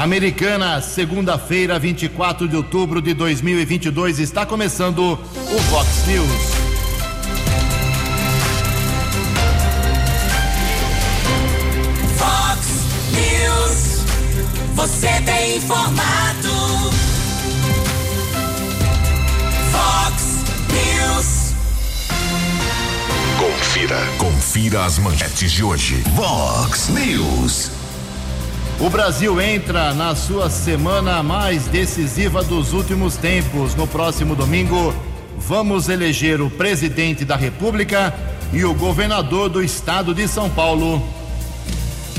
Americana, segunda-feira, 24 de outubro de 2022, está começando o Vox News. Vox News. Você tem informado. Vox News. Confira. Confira as manchetes de hoje. Vox News. O Brasil entra na sua semana mais decisiva dos últimos tempos. No próximo domingo, vamos eleger o presidente da República e o governador do estado de São Paulo.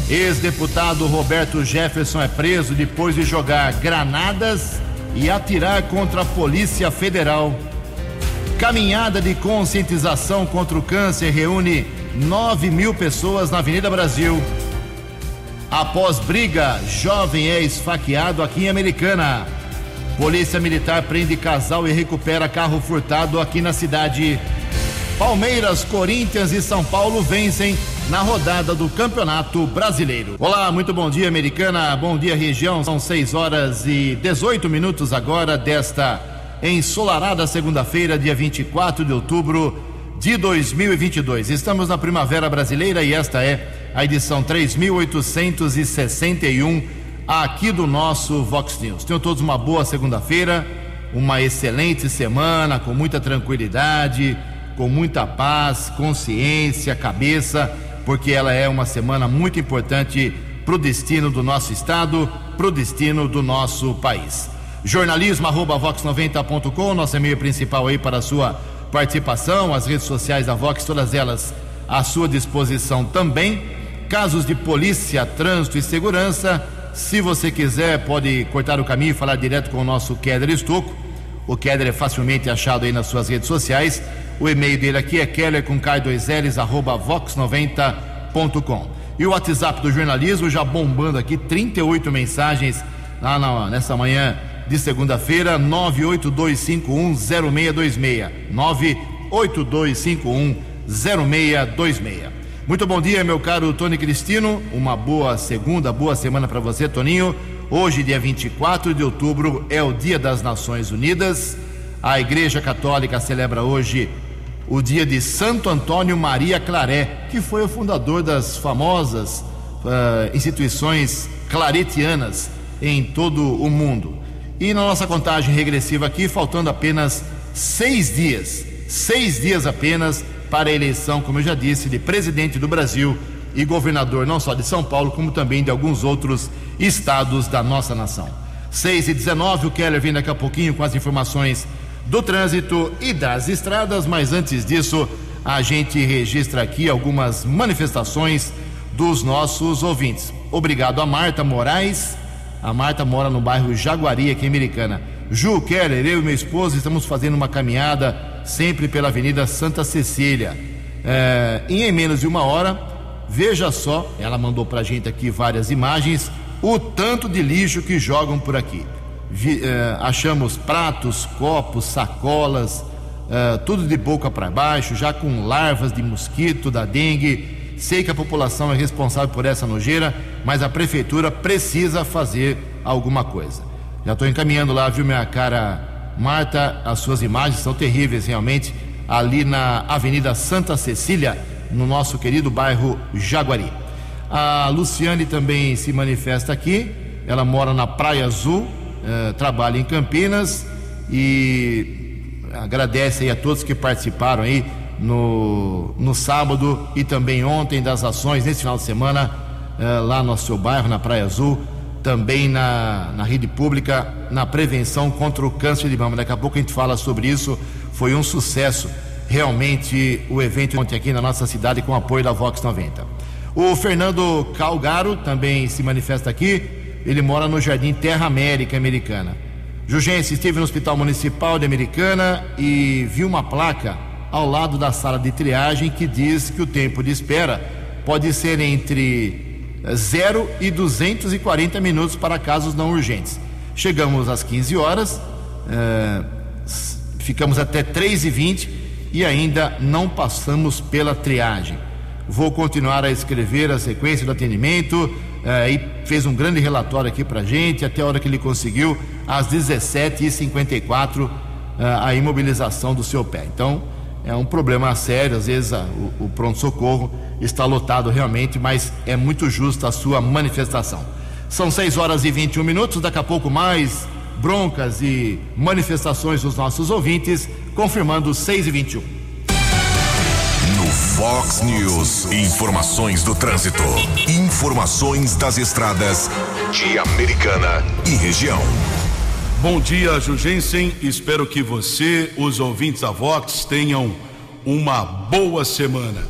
Ex-deputado Roberto Jefferson é preso depois de jogar granadas e atirar contra a Polícia Federal. Caminhada de conscientização contra o câncer reúne 9 mil pessoas na Avenida Brasil. Após briga, jovem é esfaqueado aqui em Americana. Polícia Militar prende casal e recupera carro furtado aqui na cidade. Palmeiras, Corinthians e São Paulo vencem na rodada do Campeonato Brasileiro. Olá, muito bom dia, Americana. Bom dia, região. São 6 horas e 18 minutos agora desta ensolarada segunda-feira, dia 24 de outubro de 2022. Estamos na Primavera Brasileira e esta é a edição 3861 aqui do nosso Vox News. Tenham todos uma boa segunda-feira, uma excelente semana, com muita tranquilidade, com muita paz, consciência, cabeça, porque ela é uma semana muito importante para o destino do nosso estado, para o destino do nosso país. Jornalismo arroba vox90.com, nosso e-mail principal aí para a sua participação, as redes sociais da Vox, todas elas à sua disposição também casos de polícia, trânsito e segurança. Se você quiser, pode cortar o caminho e falar direto com o nosso Keller Estocco. O Keller é facilmente achado aí nas suas redes sociais. O e-mail dele aqui é keller com k2ls arroba vox90.com. E o WhatsApp do jornalismo já bombando aqui, 38 mensagens lá na, nessa manhã de segunda-feira, 982510626. 982510626. Muito bom dia, meu caro Tony Cristino. Uma boa segunda, boa semana para você, Toninho. Hoje, dia 24 de outubro, é o Dia das Nações Unidas. A Igreja Católica celebra hoje o dia de Santo Antônio Maria Claré, que foi o fundador das famosas uh, instituições claretianas em todo o mundo. E na nossa contagem regressiva aqui, faltando apenas seis dias, seis dias apenas para a eleição, como eu já disse, de presidente do Brasil e governador não só de São Paulo, como também de alguns outros estados da nossa nação. 6 e 19, o Keller vem daqui a pouquinho com as informações do trânsito e das estradas, mas antes disso, a gente registra aqui algumas manifestações dos nossos ouvintes. Obrigado a Marta Moraes. A Marta mora no bairro Jaguari, aqui em Americana. Ju Keller, eu e meu esposo estamos fazendo uma caminhada sempre pela Avenida Santa Cecília. É, em menos de uma hora, veja só, ela mandou para a gente aqui várias imagens, o tanto de lixo que jogam por aqui. Vi, é, achamos pratos, copos, sacolas, é, tudo de boca para baixo, já com larvas de mosquito, da dengue. Sei que a população é responsável por essa nojeira, mas a prefeitura precisa fazer alguma coisa. Já estou encaminhando lá, viu, minha cara Marta, as suas imagens são terríveis realmente, ali na Avenida Santa Cecília, no nosso querido bairro Jaguari. A Luciane também se manifesta aqui, ela mora na Praia Azul, eh, trabalha em Campinas e agradece a todos que participaram aí no, no sábado e também ontem das ações nesse final de semana eh, lá no seu bairro, na Praia Azul também na, na rede pública na prevenção contra o câncer de mama. Daqui a pouco a gente fala sobre isso. Foi um sucesso realmente o evento ontem aqui na nossa cidade com apoio da Vox 90. O Fernando Calgaro também se manifesta aqui. Ele mora no Jardim Terra América Americana. Jugense esteve no Hospital Municipal de Americana e viu uma placa ao lado da sala de triagem que diz que o tempo de espera pode ser entre 0 e 240 minutos para casos não urgentes. Chegamos às 15 horas, eh, ficamos até 3 e 20 e ainda não passamos pela triagem. Vou continuar a escrever a sequência do atendimento, eh, e fez um grande relatório aqui para gente, até a hora que ele conseguiu, às 17h54, eh, a imobilização do seu pé. Então, é um problema sério, às vezes a, o, o pronto-socorro está lotado realmente, mas é muito justa a sua manifestação. São 6 horas e 21 minutos, daqui a pouco mais broncas e manifestações dos nossos ouvintes, confirmando 6 e 21. No Fox News, informações do trânsito. Informações das estradas de Americana e região. Bom dia, Jugensen. Espero que você, os ouvintes da Vox, tenham uma boa semana.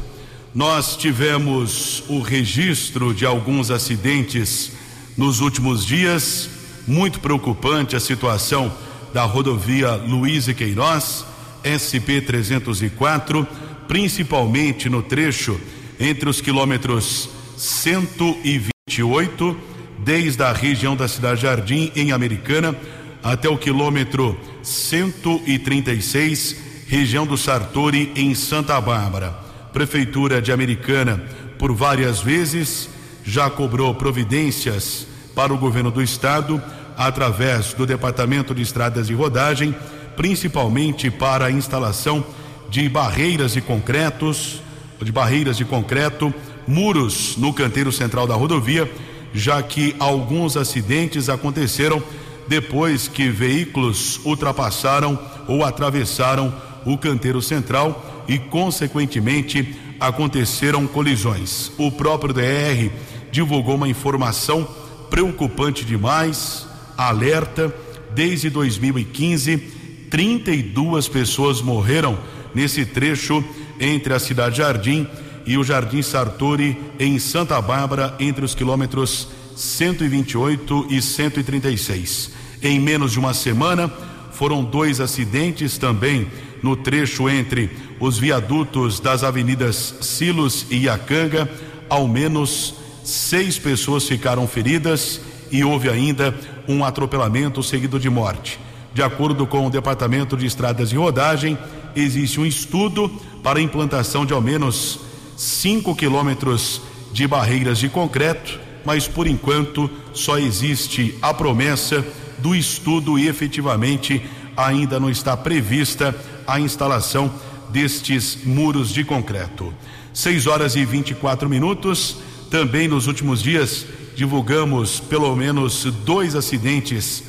Nós tivemos o registro de alguns acidentes nos últimos dias. Muito preocupante a situação da rodovia Luiz e Queiroz, SP 304, principalmente no trecho entre os quilômetros 128, desde a região da Cidade Jardim, em Americana, até o quilômetro 136, região do Sartori, em Santa Bárbara. Prefeitura de Americana, por várias vezes, já cobrou providências para o governo do estado, através do Departamento de Estradas e Rodagem, principalmente para a instalação de barreiras de concretos, de barreiras de concreto, muros no canteiro central da rodovia, já que alguns acidentes aconteceram depois que veículos ultrapassaram ou atravessaram o canteiro central e, consequentemente, aconteceram colisões. O próprio DR divulgou uma informação preocupante demais, alerta, desde 2015, 32 pessoas morreram nesse trecho entre a cidade Jardim e o Jardim Sartori em Santa Bárbara, entre os quilômetros 128 e 136. Em menos de uma semana, foram dois acidentes também no trecho entre os viadutos das avenidas Silos e Iacanga. Ao menos seis pessoas ficaram feridas e houve ainda um atropelamento seguido de morte. De acordo com o Departamento de Estradas e Rodagem, existe um estudo para a implantação de ao menos 5 quilômetros de barreiras de concreto mas por enquanto só existe a promessa do estudo e efetivamente ainda não está prevista a instalação destes muros de concreto. 6 horas e 24 minutos. Também nos últimos dias divulgamos pelo menos dois acidentes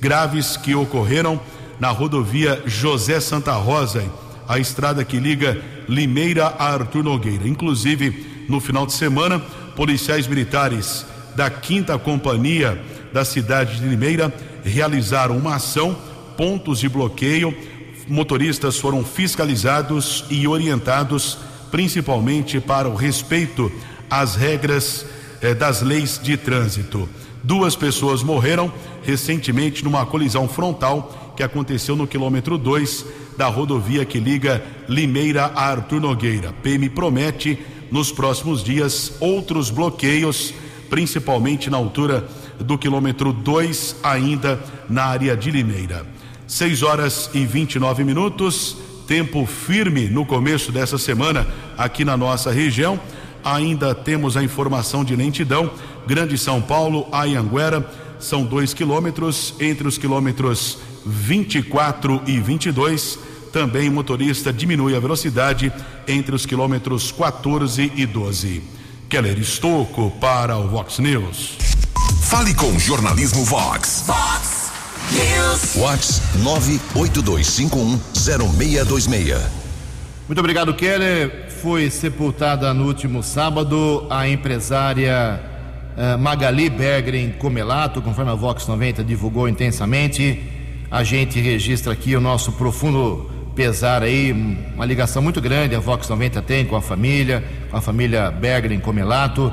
graves que ocorreram na rodovia José Santa Rosa, a estrada que liga Limeira a Arthur Nogueira. Inclusive, no final de semana, policiais militares da quinta companhia da cidade de Limeira realizaram uma ação, pontos de bloqueio, motoristas foram fiscalizados e orientados principalmente para o respeito às regras eh, das leis de trânsito. Duas pessoas morreram recentemente numa colisão frontal que aconteceu no quilômetro 2 da rodovia que liga Limeira a Arthur Nogueira. PM promete nos próximos dias outros bloqueios, principalmente na altura do quilômetro 2, ainda na área de Limeira. 6 horas e 29 minutos, tempo firme no começo dessa semana aqui na nossa região. Ainda temos a informação de lentidão. Grande São Paulo, Ayanguera, são dois quilômetros, entre os quilômetros 24 e 22 também o motorista diminui a velocidade entre os quilômetros 14 e 12. Keller Estocco para o Vox News. Fale com o jornalismo Vox. Fox News. Vox 982510626. Muito obrigado, Keller. Foi sepultada no último sábado a empresária eh, Magali Bergren Comelato, conforme a Vox 90 divulgou intensamente. A gente registra aqui o nosso profundo pesar aí, uma ligação muito grande a Vox 90 tem com a família, com a família Bergren Comelato.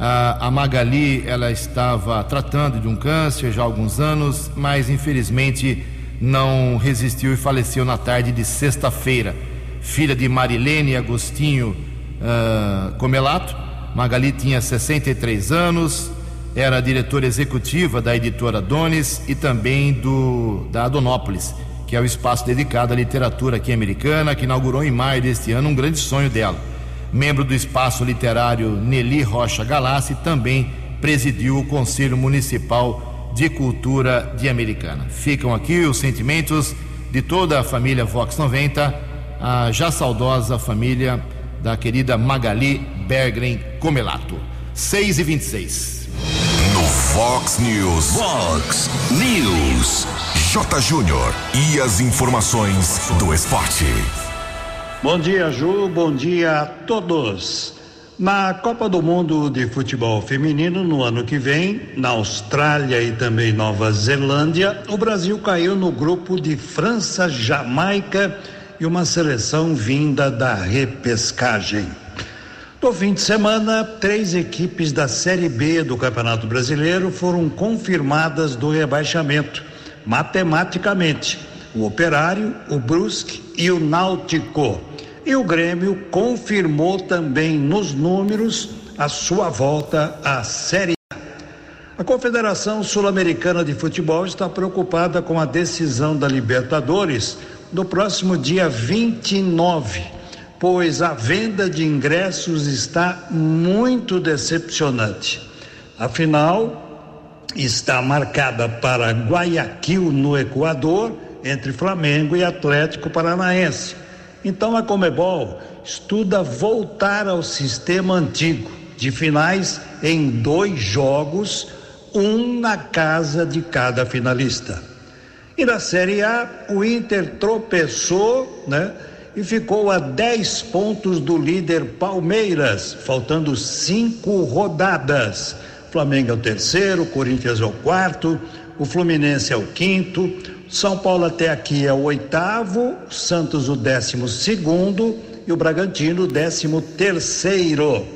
A, Magali, ela estava tratando de um câncer já há alguns anos, mas infelizmente não resistiu e faleceu na tarde de sexta-feira. Filha de Marilene Agostinho uh, Comelato, Magali tinha 63 anos, era diretora executiva da editora Donis e também do da Adonópolis, que é o espaço dedicado à literatura aqui americana, que inaugurou em maio deste ano um grande sonho dela. Membro do espaço literário Nelly Rocha Galassi, também presidiu o Conselho Municipal de Cultura de Americana. Ficam aqui os sentimentos de toda a família Vox 90, a já saudosa família da querida Magali Bergren Comelato. 6 e 26. No Fox News. Fox News. J. Júnior. E as informações do esporte. Bom dia, Ju. Bom dia a todos. Na Copa do Mundo de Futebol Feminino, no ano que vem, na Austrália e também Nova Zelândia, o Brasil caiu no grupo de França, Jamaica e uma seleção vinda da repescagem. No fim de semana, três equipes da Série B do Campeonato Brasileiro foram confirmadas do rebaixamento, matematicamente. O Operário, o Brusque e o Náutico. E o Grêmio confirmou também nos números a sua volta à Série A. A Confederação Sul-Americana de Futebol está preocupada com a decisão da Libertadores no próximo dia 29 pois a venda de ingressos está muito decepcionante. Afinal, está marcada para Guayaquil, no Equador, entre Flamengo e Atlético Paranaense. Então a Comebol estuda voltar ao sistema antigo, de finais em dois jogos, um na casa de cada finalista. E na Série A, o Inter tropeçou, né? e ficou a 10 pontos do líder Palmeiras, faltando cinco rodadas. Flamengo é o terceiro, Corinthians é o quarto, o Fluminense é o quinto, São Paulo até aqui é o oitavo, Santos o décimo segundo e o Bragantino o décimo terceiro.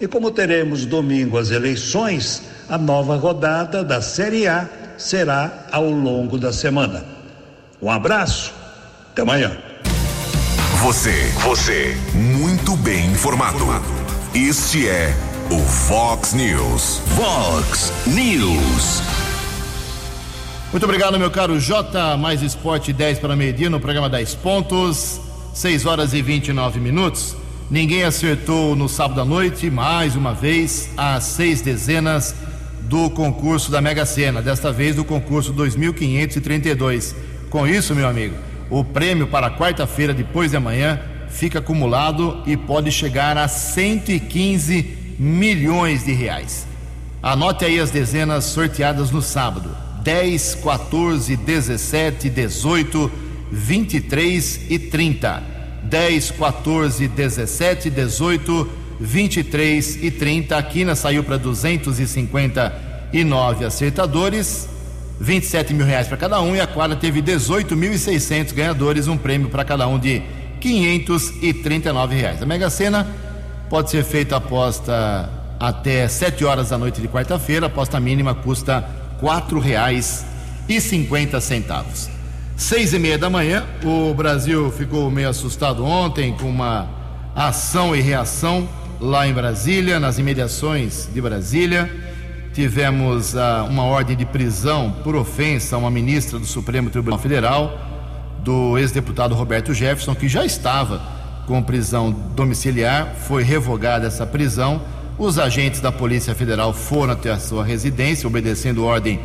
E como teremos domingo as eleições, a nova rodada da Série A será ao longo da semana. Um abraço, até amanhã. Você, você, muito bem informado. Este é o Fox News. Fox News. Muito obrigado, meu caro J. Mais Esporte 10 para meio-dia no programa 10 pontos, 6 horas e 29 minutos. Ninguém acertou no sábado à noite, mais uma vez, as seis dezenas do concurso da Mega Sena, desta vez do concurso 2532. Com isso, meu amigo, o prêmio para quarta-feira, depois de amanhã, fica acumulado e pode chegar a 115 milhões de reais. Anote aí as dezenas sorteadas no sábado: 10, 14, 17, 18, 23 e 30. 10, 14, 17, 18, 23 e 30. A quina saiu para 259 acertadores 27 mil reais para cada um e a quadra teve 18.600 ganhadores, um prêmio para cada um de 539 reais. A Mega Sena pode ser feita aposta até 7 horas da noite de quarta-feira, aposta mínima custa quatro reais e cinquenta centavos. Seis e meia da manhã, o Brasil ficou meio assustado ontem com uma ação e reação lá em Brasília, nas imediações de Brasília tivemos ah, uma ordem de prisão por ofensa a uma ministra do Supremo Tribunal Federal, do ex-deputado Roberto Jefferson, que já estava com prisão domiciliar, foi revogada essa prisão. Os agentes da Polícia Federal foram até a sua residência, obedecendo ordem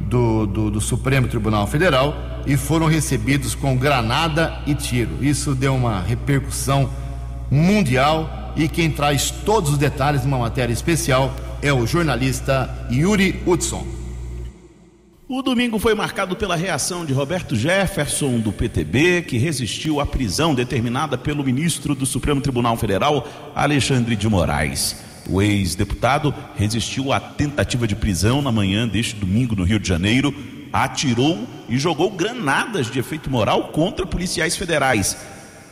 do, do, do Supremo Tribunal Federal, e foram recebidos com granada e tiro. Isso deu uma repercussão mundial e quem traz todos os detalhes numa matéria especial é o jornalista Yuri Hudson. O domingo foi marcado pela reação de Roberto Jefferson, do PTB, que resistiu à prisão determinada pelo ministro do Supremo Tribunal Federal, Alexandre de Moraes. O ex-deputado resistiu à tentativa de prisão na manhã deste domingo no Rio de Janeiro, atirou e jogou granadas de efeito moral contra policiais federais.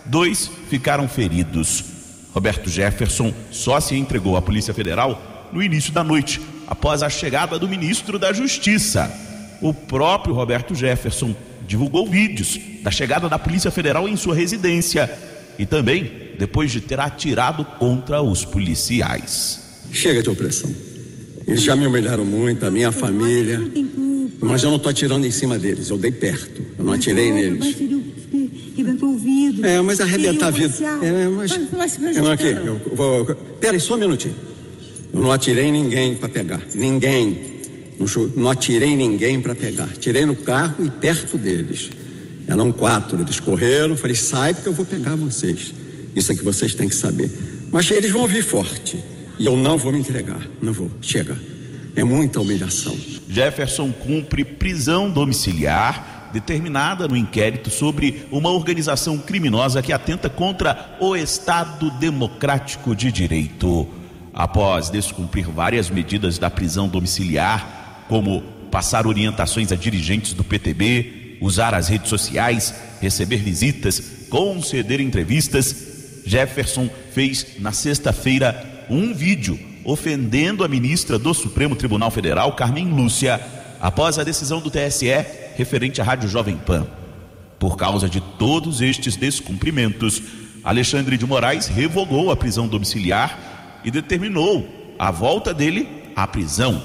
Dois ficaram feridos. Roberto Jefferson só se entregou à Polícia Federal no início da noite, após a chegada do ministro da Justiça. O próprio Roberto Jefferson divulgou vídeos da chegada da Polícia Federal em sua residência e também depois de ter atirado contra os policiais. Chega de opressão. Eles já me humilharam muito, a minha família. Mas eu não estou atirando em cima deles, eu dei perto. Eu não atirei neles. É, mas arrebentar a vida. É, mas. Eu aqui, eu vou. Peraí, só um minutinho. Eu não atirei ninguém para pegar. Ninguém. Não, não atirei ninguém para pegar. Tirei no carro e perto deles. Eram quatro. Eles correram. Falei, sai porque eu vou pegar vocês. Isso é que vocês têm que saber. Mas eles vão vir forte. E eu não vou me entregar. Não vou. Chega. É muita humilhação. Jefferson cumpre prisão domiciliar determinada no inquérito sobre uma organização criminosa que atenta contra o Estado Democrático de Direito. Após descumprir várias medidas da prisão domiciliar, como passar orientações a dirigentes do PTB, usar as redes sociais, receber visitas, conceder entrevistas, Jefferson fez na sexta-feira um vídeo ofendendo a ministra do Supremo Tribunal Federal, Carmen Lúcia, após a decisão do TSE referente à Rádio Jovem Pan. Por causa de todos estes descumprimentos, Alexandre de Moraes revogou a prisão domiciliar e determinou a volta dele à prisão.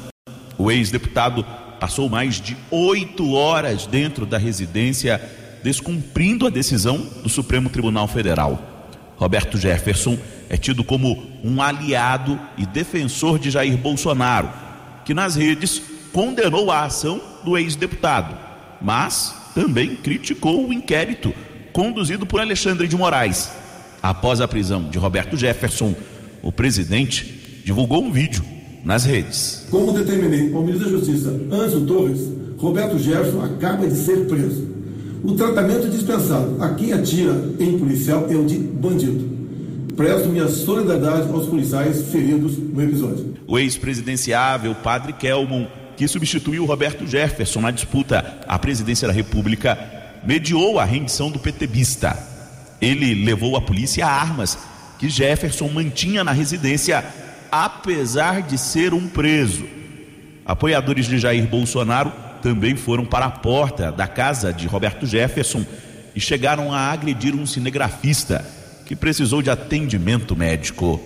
O ex-deputado passou mais de oito horas dentro da residência, descumprindo a decisão do Supremo Tribunal Federal. Roberto Jefferson é tido como um aliado e defensor de Jair Bolsonaro, que nas redes condenou a ação do ex-deputado, mas também criticou o inquérito conduzido por Alexandre de Moraes. Após a prisão de Roberto Jefferson, o presidente divulgou um vídeo nas redes. Como determinei ao ministro da Justiça, Ângelo Torres, Roberto Jefferson acaba de ser preso. O tratamento dispensado a quem atira em policial é o de bandido. Presto minha solidariedade aos policiais feridos no episódio. O ex-presidenciável Padre Kelmon, que substituiu Roberto Jefferson na disputa à presidência da República, mediou a rendição do petebista. Ele levou à polícia armas que Jefferson mantinha na residência, apesar de ser um preso. Apoiadores de Jair Bolsonaro também foram para a porta da casa de Roberto Jefferson e chegaram a agredir um cinegrafista que precisou de atendimento médico.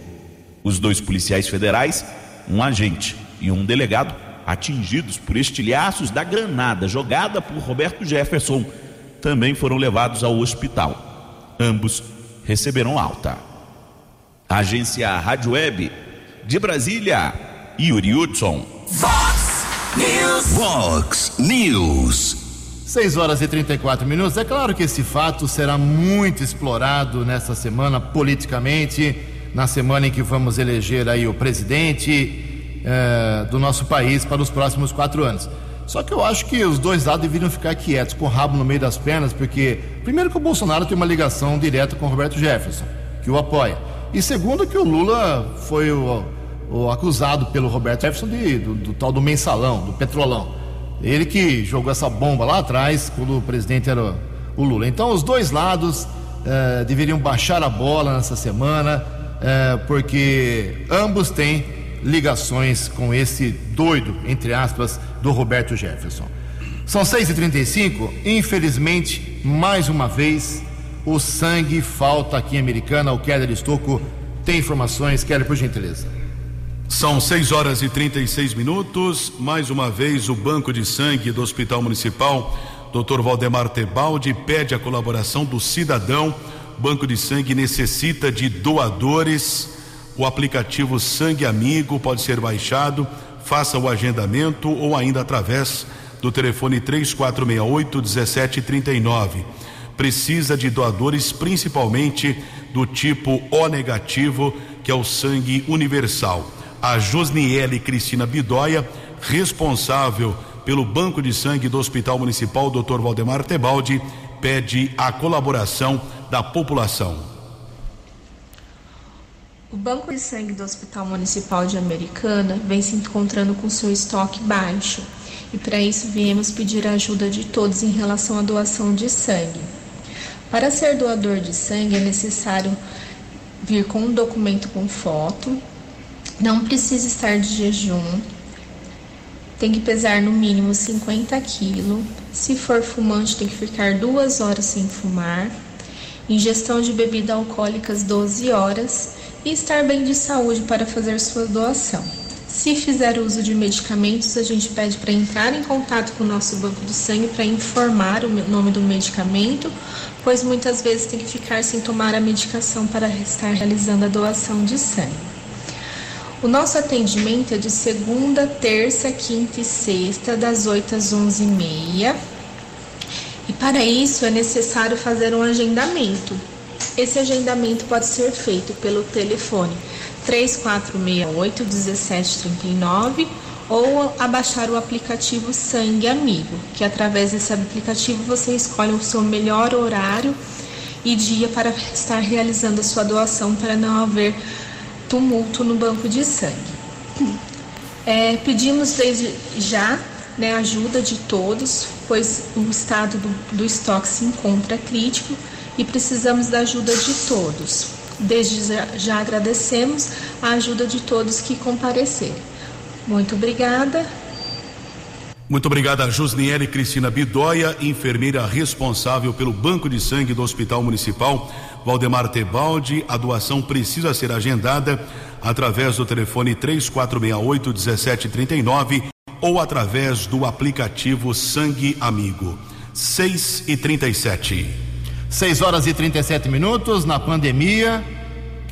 Os dois policiais federais, um agente e um delegado, atingidos por estilhaços da granada jogada por Roberto Jefferson, também foram levados ao hospital. Ambos receberam alta. Agência Rádio Web de Brasília, Yuri Hudson. News. Fox News. 6 horas e 34 minutos. É claro que esse fato será muito explorado nessa semana politicamente, na semana em que vamos eleger aí o presidente eh, do nosso país para os próximos quatro anos. Só que eu acho que os dois lados deveriam ficar quietos, com o rabo no meio das pernas, porque, primeiro, que o Bolsonaro tem uma ligação direta com o Roberto Jefferson, que o apoia. E segundo, que o Lula foi o, o acusado pelo Roberto Jefferson de, do, do tal do mensalão, do petrolão. Ele que jogou essa bomba lá atrás, quando o presidente era o Lula. Então, os dois lados eh, deveriam baixar a bola nessa semana, eh, porque ambos têm ligações com esse doido, entre aspas, do Roberto Jefferson. São 6h35, infelizmente, mais uma vez, o sangue falta aqui em Americana. O Keller Estocco tem informações. Keller, por gentileza. São 6 horas e 36 minutos. Mais uma vez, o Banco de Sangue do Hospital Municipal, Dr. Valdemar Tebaldi, pede a colaboração do cidadão. O Banco de Sangue necessita de doadores. O aplicativo Sangue Amigo pode ser baixado. Faça o agendamento ou ainda através do telefone 3468 1739. Precisa de doadores, principalmente do tipo O negativo, que é o sangue universal a Josniele Cristina Bidóia, responsável pelo Banco de Sangue do Hospital Municipal Dr. Valdemar Tebaldi, pede a colaboração da população. O Banco de Sangue do Hospital Municipal de Americana vem se encontrando com seu estoque baixo e para isso viemos pedir a ajuda de todos em relação à doação de sangue. Para ser doador de sangue é necessário vir com um documento com foto, não precisa estar de jejum. Tem que pesar no mínimo 50 quilos. Se for fumante, tem que ficar duas horas sem fumar. Ingestão de bebida alcoólicas 12 horas. E estar bem de saúde para fazer sua doação. Se fizer uso de medicamentos, a gente pede para entrar em contato com o nosso banco do sangue para informar o nome do medicamento, pois muitas vezes tem que ficar sem tomar a medicação para estar realizando a doação de sangue. O nosso atendimento é de segunda, terça, quinta e sexta, das 8 às 11h30. E para isso é necessário fazer um agendamento. Esse agendamento pode ser feito pelo telefone 3468 1739 ou abaixar o aplicativo Sangue Amigo, que através desse aplicativo você escolhe o seu melhor horário e dia para estar realizando a sua doação para não haver tumulto no banco de sangue. É, pedimos desde já né, ajuda de todos, pois o estado do, do estoque se encontra crítico e precisamos da ajuda de todos. Desde já, agradecemos a ajuda de todos que compareceram. Muito obrigada. Muito obrigada a Josniele Cristina Bidóia, enfermeira responsável pelo Banco de Sangue do Hospital Municipal Valdemar Tebaldi. A doação precisa ser agendada através do telefone 3468 1739 ou através do aplicativo Sangue Amigo. 6 e 37. 6 horas e 37 minutos na pandemia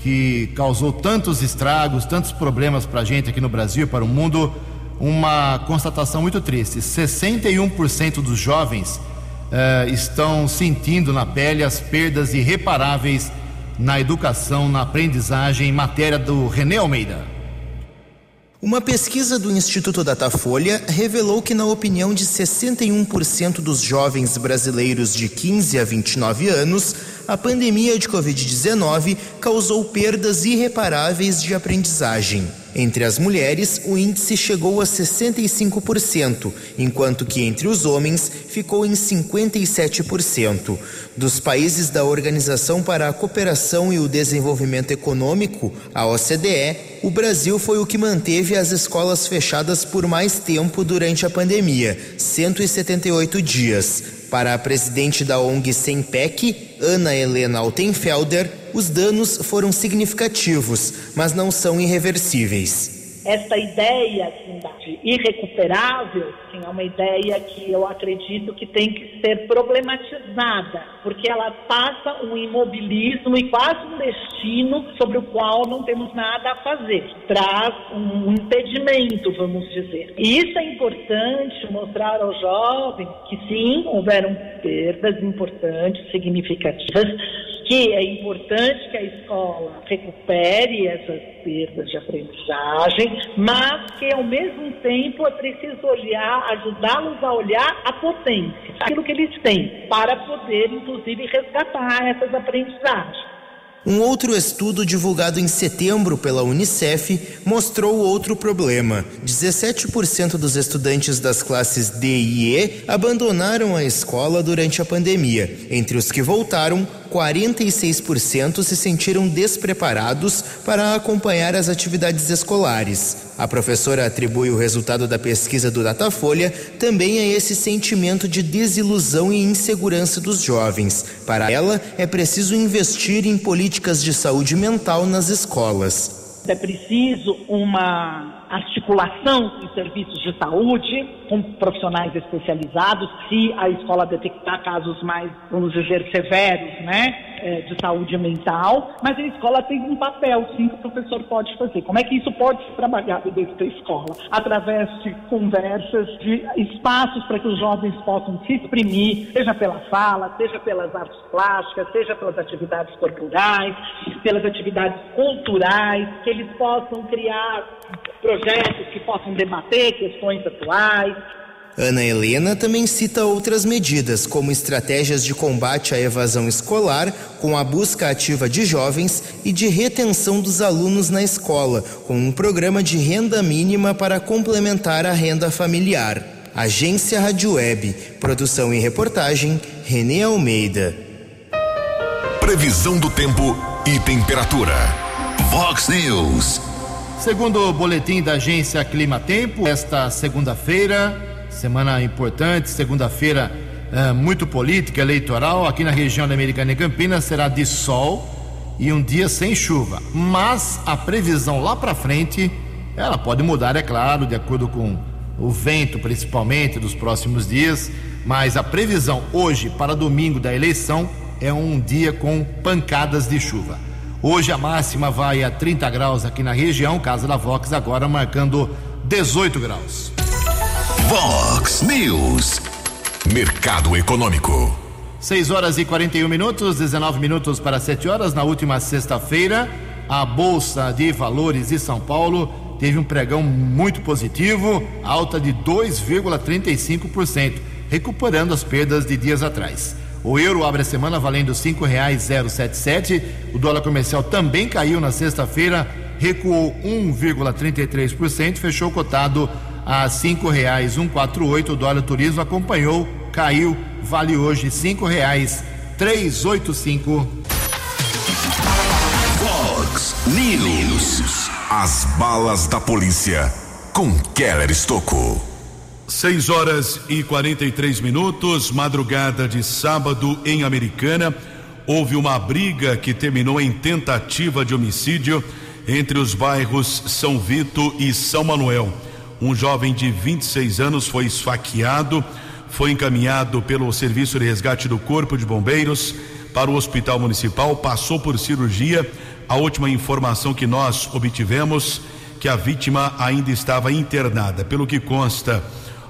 que causou tantos estragos, tantos problemas para a gente aqui no Brasil e para o mundo. Uma constatação muito triste: 61% dos jovens uh, estão sentindo na pele as perdas irreparáveis na educação, na aprendizagem, em matéria do René Almeida. Uma pesquisa do Instituto Datafolha revelou que, na opinião de 61% dos jovens brasileiros de 15 a 29 anos, a pandemia de Covid-19 causou perdas irreparáveis de aprendizagem. Entre as mulheres, o índice chegou a 65%, enquanto que entre os homens ficou em 57%. Dos países da Organização para a Cooperação e o Desenvolvimento Econômico, a OCDE, o Brasil foi o que manteve as escolas fechadas por mais tempo durante a pandemia 178 dias. Para a presidente da ONG Sempec, Ana Helena Altenfelder, os danos foram significativos, mas não são irreversíveis. Esta ideia assim, de irrecuperável assim, é uma ideia que eu acredito que tem que ser problematizada, porque ela passa um imobilismo e quase um destino sobre o qual não temos nada a fazer. Traz um impedimento, vamos dizer. E isso é importante mostrar aos jovens que sim, houveram perdas importantes, significativas, que é importante que a escola recupere essas perdas de aprendizagem, mas que ao mesmo tempo é preciso olhar, ajudá-los a olhar a potência, aquilo que eles têm, para poder, inclusive, resgatar essas aprendizagens. Um outro estudo divulgado em setembro pela Unicef mostrou outro problema. 17% dos estudantes das classes D e E abandonaram a escola durante a pandemia. Entre os que voltaram, 46% se sentiram despreparados para acompanhar as atividades escolares. A professora atribui o resultado da pesquisa do Datafolha também a esse sentimento de desilusão e insegurança dos jovens. Para ela, é preciso investir em políticas de saúde mental nas escolas. É preciso uma articulação com serviços de saúde, com profissionais especializados, se a escola detectar casos mais, vamos dizer, severos, né? É, de saúde mental, mas a escola tem um papel, sim, que o professor pode fazer. Como é que isso pode ser trabalhado dentro da escola? Através de conversas, de espaços para que os jovens possam se exprimir, seja pela fala, seja pelas artes plásticas, seja pelas atividades corporais, pelas atividades culturais, que eles possam criar projetos que possam debater questões atuais, Ana Helena também cita outras medidas, como estratégias de combate à evasão escolar, com a busca ativa de jovens e de retenção dos alunos na escola, com um programa de renda mínima para complementar a renda familiar. Agência Rádio Web, produção e reportagem, Renê Almeida. Previsão do tempo e temperatura. Vox News. Segundo o boletim da agência Clima Tempo, esta segunda-feira, Semana importante, segunda-feira é, muito política, eleitoral. Aqui na região da Americana e Campinas será de sol e um dia sem chuva. Mas a previsão lá para frente, ela pode mudar, é claro, de acordo com o vento, principalmente dos próximos dias. Mas a previsão hoje para domingo da eleição é um dia com pancadas de chuva. Hoje a máxima vai a 30 graus aqui na região, Casa da Vox agora marcando 18 graus. Vox News. Mercado Econômico. 6 horas e 41 minutos, 19 minutos para 7 horas. Na última sexta-feira, a Bolsa de Valores de São Paulo teve um pregão muito positivo, alta de 2,35%, recuperando as perdas de dias atrás. O euro abre a semana valendo R$ 5,077. O dólar comercial também caiu na sexta-feira, recuou 1,33%, fechou cotado a R$ 5,148. O dólar turismo acompanhou, caiu, vale hoje R$ 5,385. Fox News. As balas da polícia com Keller Estocou. 6 horas e 43 minutos, madrugada de sábado em Americana, houve uma briga que terminou em tentativa de homicídio entre os bairros São Vito e São Manuel. Um jovem de 26 anos foi esfaqueado, foi encaminhado pelo Serviço de Resgate do Corpo de Bombeiros para o Hospital Municipal, passou por cirurgia. A última informação que nós obtivemos que a vítima ainda estava internada. Pelo que consta,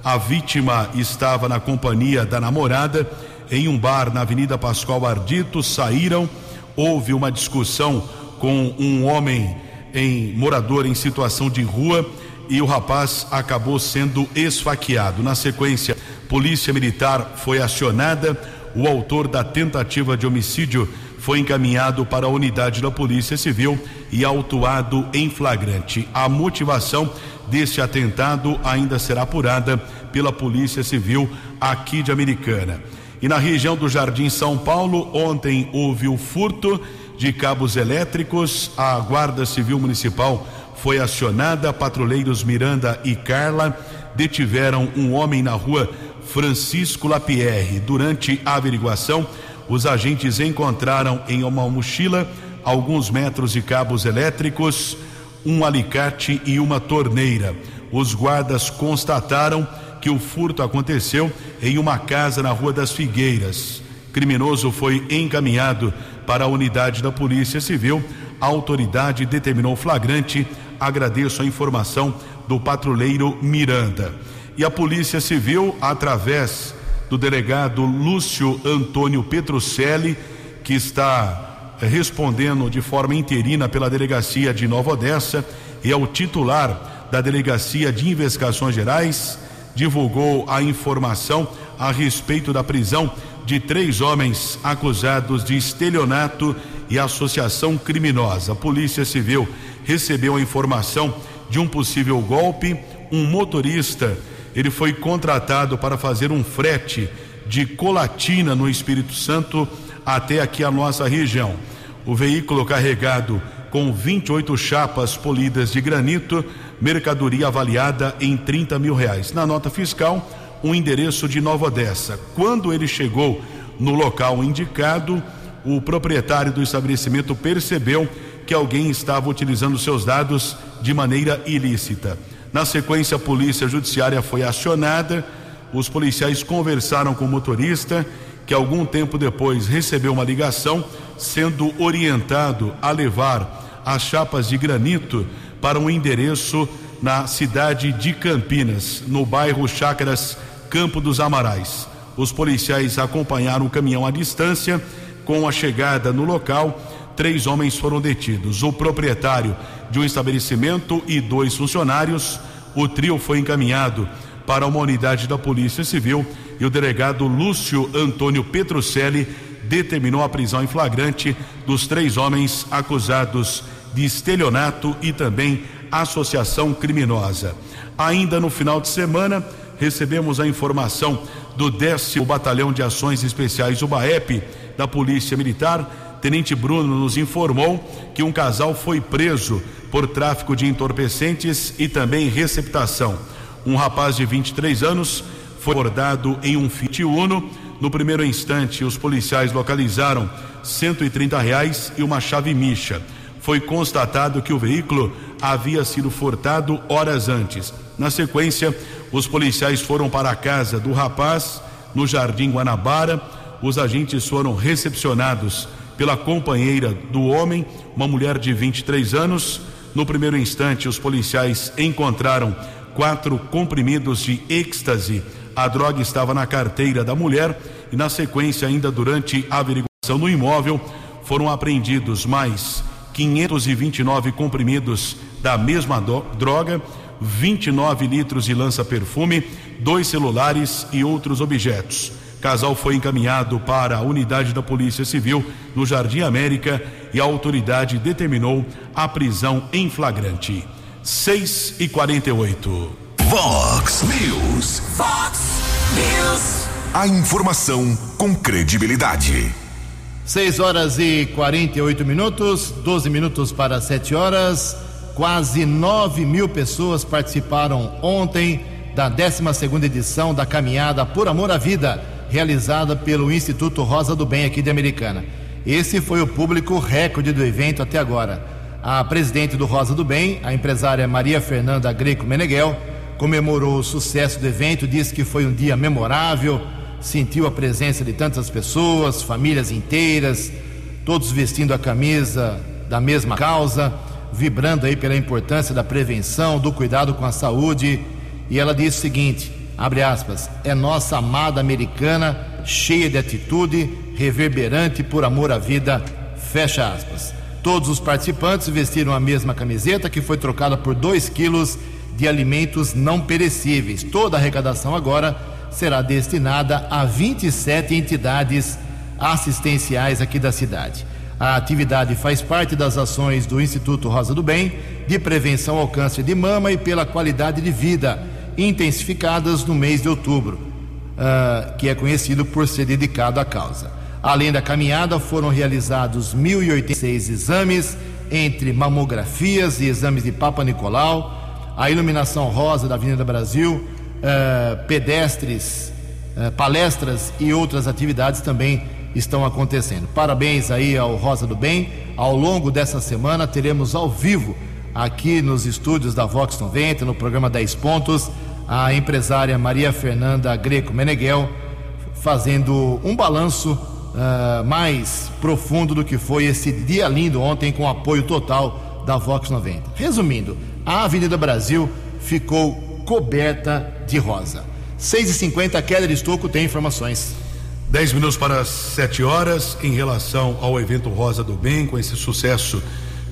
a vítima estava na companhia da namorada em um bar na Avenida Pascoal Ardito. Saíram, houve uma discussão com um homem em morador em situação de rua e o rapaz acabou sendo esfaqueado. Na sequência, polícia militar foi acionada. O autor da tentativa de homicídio foi encaminhado para a unidade da Polícia Civil e autuado em flagrante. A motivação deste atentado ainda será apurada pela Polícia Civil aqui de Americana. E na região do Jardim São Paulo, ontem houve o furto de cabos elétricos. A Guarda Civil Municipal foi acionada. Patrulheiros Miranda e Carla detiveram um homem na rua Francisco Lapierre. Durante a averiguação, os agentes encontraram em uma mochila alguns metros de cabos elétricos, um alicate e uma torneira. Os guardas constataram que o furto aconteceu em uma casa na Rua das Figueiras. Criminoso foi encaminhado para a unidade da Polícia Civil. A autoridade determinou flagrante. Agradeço a informação do patrulheiro Miranda. E a Polícia Civil, através do delegado Lúcio Antônio Petrucelli, que está respondendo de forma interina pela delegacia de Nova Odessa, e é o titular da delegacia de investigações gerais, divulgou a informação a respeito da prisão de três homens acusados de estelionato e associação criminosa. A Polícia Civil recebeu a informação de um possível golpe. Um motorista, ele foi contratado para fazer um frete de Colatina no Espírito Santo até aqui a nossa região. O veículo carregado com 28 chapas polidas de granito, mercadoria avaliada em 30 mil reais. Na nota fiscal, um endereço de Nova Odessa. Quando ele chegou no local indicado, o proprietário do estabelecimento percebeu que alguém estava utilizando seus dados de maneira ilícita. Na sequência, a polícia judiciária foi acionada. Os policiais conversaram com o motorista, que algum tempo depois recebeu uma ligação, sendo orientado a levar as chapas de granito para um endereço na cidade de Campinas, no bairro Chácaras Campo dos Amarais. Os policiais acompanharam o caminhão à distância. Com a chegada no local, três homens foram detidos: o proprietário de um estabelecimento e dois funcionários. O trio foi encaminhado para uma unidade da Polícia Civil e o delegado Lúcio Antônio Petrucelli determinou a prisão em flagrante dos três homens acusados de estelionato e também associação criminosa. Ainda no final de semana, recebemos a informação do décimo Batalhão de Ações Especiais, o BAEP, da Polícia Militar. Tenente Bruno nos informou que um casal foi preso por tráfico de entorpecentes e também receptação. Um rapaz de 23 anos foi abordado em um Fiat Uno. No primeiro instante, os policiais localizaram 130 reais e uma chave micha. Foi constatado que o veículo havia sido furtado horas antes. Na sequência, os policiais foram para a casa do rapaz no Jardim Guanabara. Os agentes foram recepcionados pela companheira do homem, uma mulher de 23 anos. No primeiro instante, os policiais encontraram quatro comprimidos de êxtase. A droga estava na carteira da mulher e, na sequência, ainda durante a averiguação no imóvel, foram apreendidos mais 529 comprimidos da mesma droga, 29 litros de lança-perfume, dois celulares e outros objetos. Casal foi encaminhado para a unidade da Polícia Civil no Jardim América e a autoridade determinou a prisão em flagrante. 6 e 48. Vox News. Fox News. A informação com credibilidade. 6 horas e 48 minutos, 12 minutos para 7 horas. Quase 9 mil pessoas participaram ontem da 12 edição da Caminhada por Amor à Vida, realizada pelo Instituto Rosa do Bem aqui de Americana. Esse foi o público recorde do evento até agora. A presidente do Rosa do Bem, a empresária Maria Fernanda Greco Meneghel, comemorou o sucesso do evento, disse que foi um dia memorável, sentiu a presença de tantas pessoas, famílias inteiras, todos vestindo a camisa da mesma causa vibrando aí pela importância da prevenção, do cuidado com a saúde. E ela diz o seguinte: abre aspas, é nossa amada americana, cheia de atitude, reverberante por amor à vida, fecha aspas. Todos os participantes vestiram a mesma camiseta que foi trocada por 2 quilos de alimentos não perecíveis. Toda a arrecadação agora será destinada a 27 entidades assistenciais aqui da cidade. A atividade faz parte das ações do Instituto Rosa do Bem de prevenção ao câncer de mama e pela qualidade de vida, intensificadas no mês de outubro, uh, que é conhecido por ser dedicado à causa. Além da caminhada, foram realizados 1.086 exames, entre mamografias e exames de Papa Nicolau, a iluminação rosa da Avenida Brasil, uh, pedestres, uh, palestras e outras atividades também estão acontecendo. Parabéns aí ao Rosa do Bem. Ao longo dessa semana teremos ao vivo aqui nos estúdios da Vox 90, no programa 10 Pontos, a empresária Maria Fernanda Greco Meneghel fazendo um balanço uh, mais profundo do que foi esse dia lindo ontem com apoio total da Vox 90. Resumindo, a Avenida Brasil ficou coberta de rosa. 6h50, Keller Estocco tem informações. 10 minutos para 7 horas, em relação ao evento Rosa do Bem, com esse sucesso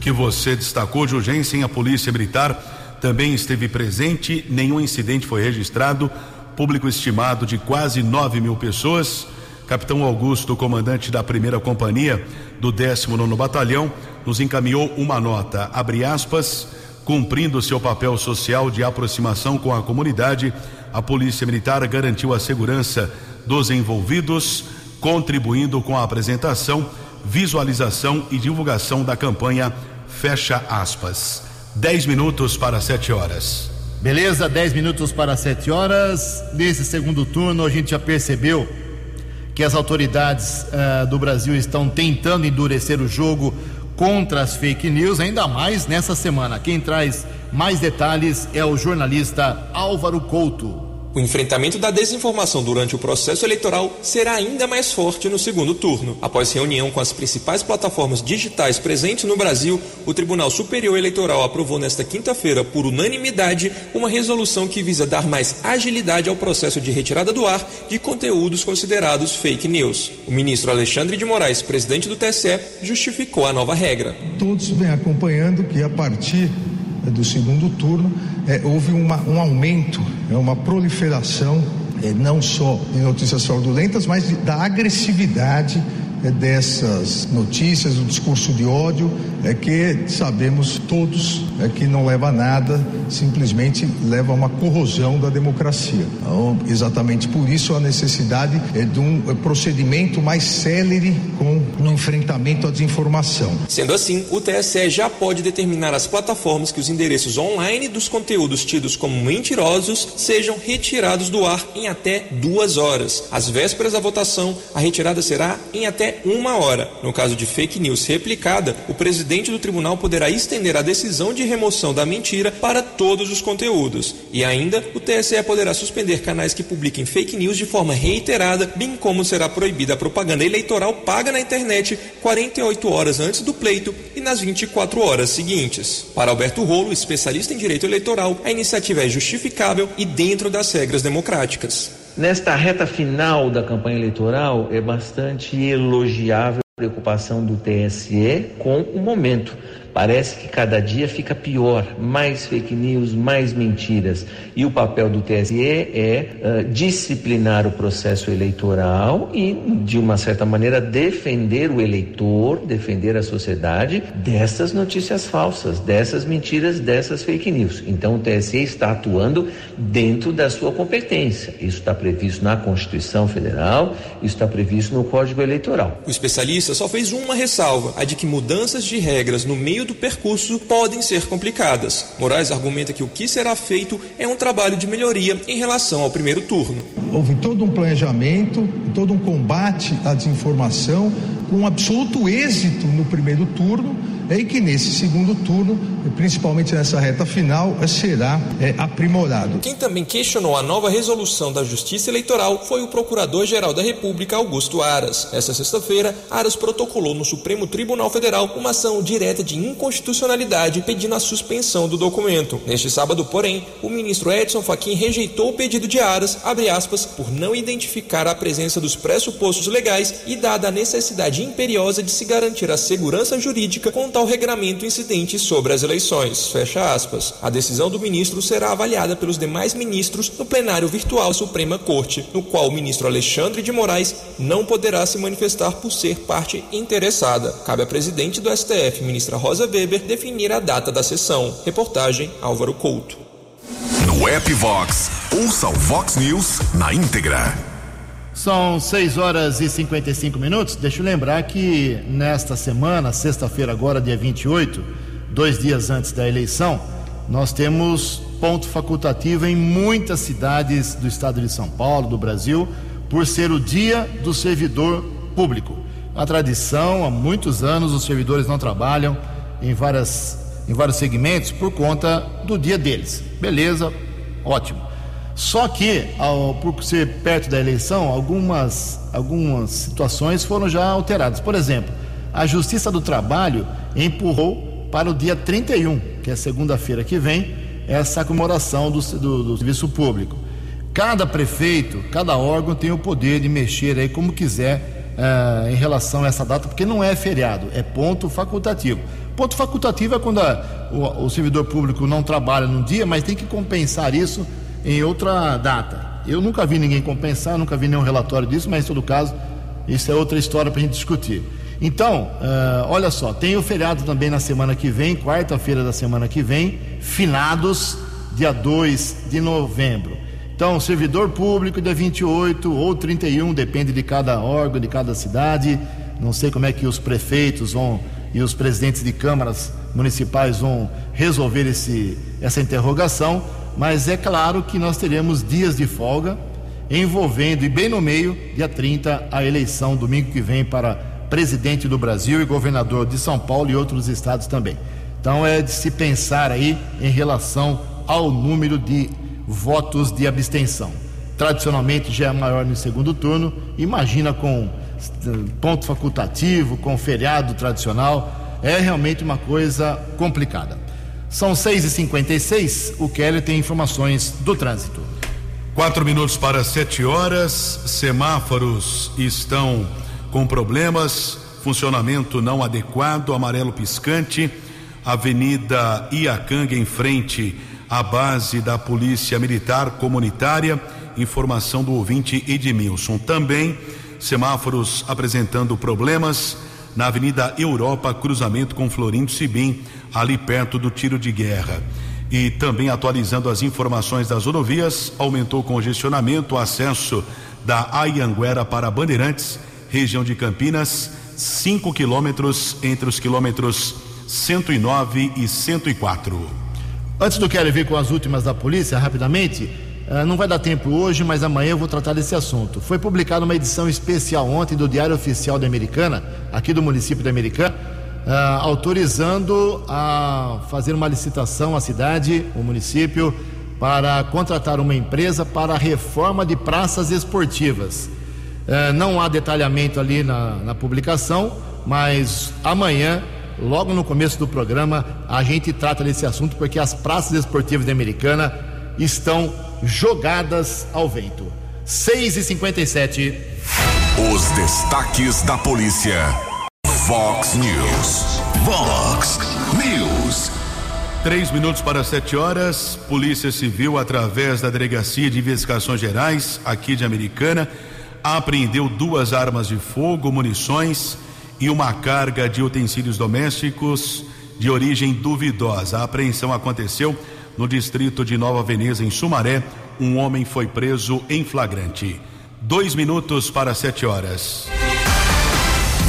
que você destacou de urgência, a Polícia Militar também esteve presente, nenhum incidente foi registrado, público estimado de quase 9 mil pessoas. Capitão Augusto, comandante da primeira companhia do 19 Batalhão, nos encaminhou uma nota, abre aspas, cumprindo seu papel social de aproximação com a comunidade, a Polícia Militar garantiu a segurança dos envolvidos, contribuindo com a apresentação, visualização e divulgação da campanha Fecha aspas. 10 minutos para 7 horas. Beleza, 10 minutos para 7 horas. Nesse segundo turno, a gente já percebeu que as autoridades uh, do Brasil estão tentando endurecer o jogo contra as fake news, ainda mais nessa semana. Quem traz mais detalhes é o jornalista Álvaro Couto. O enfrentamento da desinformação durante o processo eleitoral será ainda mais forte no segundo turno. Após reunião com as principais plataformas digitais presentes no Brasil, o Tribunal Superior Eleitoral aprovou nesta quinta-feira, por unanimidade, uma resolução que visa dar mais agilidade ao processo de retirada do ar de conteúdos considerados fake news. O ministro Alexandre de Moraes, presidente do TSE, justificou a nova regra. Todos vêm acompanhando que a partir do segundo turno, é, houve uma, um aumento, é, uma proliferação, é, não só de notícias fraudulentas, mas de, da agressividade é, dessas notícias, o discurso de ódio, é que sabemos todos é que não leva a nada, simplesmente leva a uma corrosão da democracia. Então, exatamente por isso a necessidade é de um é, procedimento mais célere com no enfrentamento à desinformação. Sendo assim, o TSE já pode determinar às plataformas que os endereços online dos conteúdos tidos como mentirosos sejam retirados do ar em até duas horas. Às vésperas da votação, a retirada será em até uma hora. No caso de fake news replicada, o presidente presidente do tribunal poderá estender a decisão de remoção da mentira para todos os conteúdos. E ainda, o TSE poderá suspender canais que publiquem fake news de forma reiterada, bem como será proibida a propaganda eleitoral paga na internet 48 horas antes do pleito e nas 24 horas seguintes. Para Alberto Rolo, especialista em direito eleitoral, a iniciativa é justificável e dentro das regras democráticas. Nesta reta final da campanha eleitoral, é bastante elogiável preocupação do TSE com o momento Parece que cada dia fica pior, mais fake news, mais mentiras. E o papel do TSE é uh, disciplinar o processo eleitoral e, de uma certa maneira, defender o eleitor, defender a sociedade dessas notícias falsas, dessas mentiras, dessas fake news. Então, o TSE está atuando dentro da sua competência. Isso está previsto na Constituição Federal, isso está previsto no Código Eleitoral. O especialista só fez uma ressalva, a de que mudanças de regras no meio do percurso podem ser complicadas. Moraes argumenta que o que será feito é um trabalho de melhoria em relação ao primeiro turno. Houve todo um planejamento, todo um combate à desinformação, com absoluto êxito no primeiro turno e que nesse segundo turno, principalmente nessa reta final, será é, aprimorado. Quem também questionou a nova resolução da Justiça Eleitoral foi o Procurador-Geral da República, Augusto Aras. Essa sexta-feira, Aras protocolou no Supremo Tribunal Federal uma ação direta de inconstitucionalidade pedindo a suspensão do documento. Neste sábado, porém, o ministro Edson Fachin rejeitou o pedido de Aras, aspas, por não identificar a presença dos pressupostos legais e dada a necessidade imperiosa de se garantir a segurança jurídica contra tal regramento incidente sobre as eleições. Fecha aspas. A decisão do ministro será avaliada pelos demais ministros no plenário virtual da Suprema Corte, no qual o ministro Alexandre de Moraes não poderá se manifestar por ser parte interessada. Cabe à presidente do STF, ministra Rosa Weber, definir a data da sessão. Reportagem Álvaro Couto. No app Vox, ouça o Vox News na íntegra. São 6 horas e 55 minutos. Deixa eu lembrar que nesta semana, sexta-feira, agora, dia 28, dois dias antes da eleição, nós temos ponto facultativo em muitas cidades do estado de São Paulo, do Brasil, por ser o dia do servidor público. A tradição, há muitos anos, os servidores não trabalham em, várias, em vários segmentos por conta do dia deles. Beleza, ótimo. Só que, ao, por ser perto da eleição, algumas, algumas situações foram já alteradas. Por exemplo, a Justiça do Trabalho empurrou para o dia 31, que é segunda-feira que vem, essa comemoração do, do, do, serviço público. Cada prefeito, cada órgão tem o poder de mexer aí como quiser uh, em relação a essa data, porque não é feriado, é ponto facultativo. Ponto facultativo é quando a, o, o servidor público não trabalha num dia, mas tem que compensar isso em outra data. Eu nunca vi ninguém compensar, nunca vi nenhum relatório disso, mas em todo caso, isso é outra história para a gente discutir. Então, uh, olha só, tem o feriado também na semana que vem, quarta-feira da semana que vem, finados, dia 2 de novembro. Então, servidor público, dia 28 ou 31, depende de cada órgão, de cada cidade. Não sei como é que os prefeitos vão e os presidentes de câmaras municipais vão resolver esse, essa interrogação, mas é claro que nós teremos dias de folga envolvendo e bem no meio, dia 30, a eleição domingo que vem para presidente do Brasil e governador de São Paulo e outros estados também. Então é de se pensar aí em relação ao número de votos de abstenção. Tradicionalmente já é maior no segundo turno, imagina com ponto facultativo, com feriado tradicional, é realmente uma coisa complicada. São 6h56, o Kelly tem informações do trânsito. Quatro minutos para sete horas, semáforos estão com problemas, funcionamento não adequado, amarelo piscante, Avenida Iacanga em frente à base da Polícia Militar Comunitária, informação do ouvinte Edmilson. Também semáforos apresentando problemas na Avenida Europa, cruzamento com Florindo Sibim, ali perto do tiro de guerra. E também atualizando as informações das rodovias, aumentou o congestionamento, o acesso da Ayanguera para Bandeirantes, região de Campinas, 5 quilômetros entre os quilômetros 109 e 104. Antes do Quero ver com as últimas da polícia, rapidamente, Uh, não vai dar tempo hoje, mas amanhã eu vou tratar desse assunto. Foi publicada uma edição especial ontem do Diário Oficial da Americana, aqui do município da Americana, ah, autorizando a fazer uma licitação à cidade, o município, para contratar uma empresa para a reforma de praças esportivas. Ah, não há detalhamento ali na, na publicação, mas amanhã, logo no começo do programa, a gente trata desse assunto porque as praças esportivas da Americana estão jogadas ao vento. 6 e 57 Os destaques da polícia. Vox News. Vox News. Três minutos para sete horas. Polícia Civil, através da Delegacia de Investigações Gerais, aqui de Americana, apreendeu duas armas de fogo, munições e uma carga de utensílios domésticos de origem duvidosa. A apreensão aconteceu no distrito de Nova Veneza, em Sumaré. Um homem foi preso em flagrante. Dois minutos para sete horas.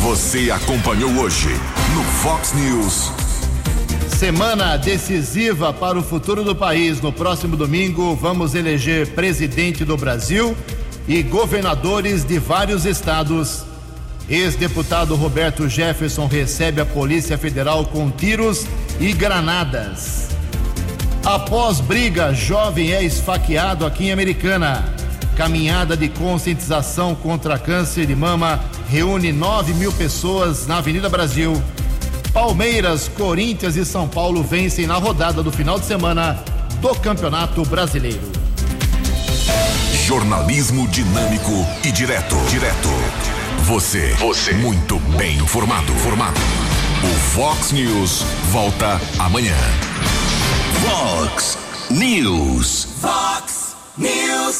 Você acompanhou hoje no Fox News. Semana decisiva para o futuro do país. No próximo domingo, vamos eleger presidente do Brasil e governadores de vários estados. Ex-deputado Roberto Jefferson recebe a Polícia Federal com tiros e granadas. Após briga, jovem é esfaqueado aqui em Americana. Caminhada de conscientização contra câncer de mama reúne 9 mil pessoas na Avenida Brasil. Palmeiras, Corinthians e São Paulo vencem na rodada do final de semana do Campeonato Brasileiro. Jornalismo dinâmico e direto. Direto. Você. Você. Muito bem informado. Formado. O Fox News volta amanhã. Fox News. Fox News.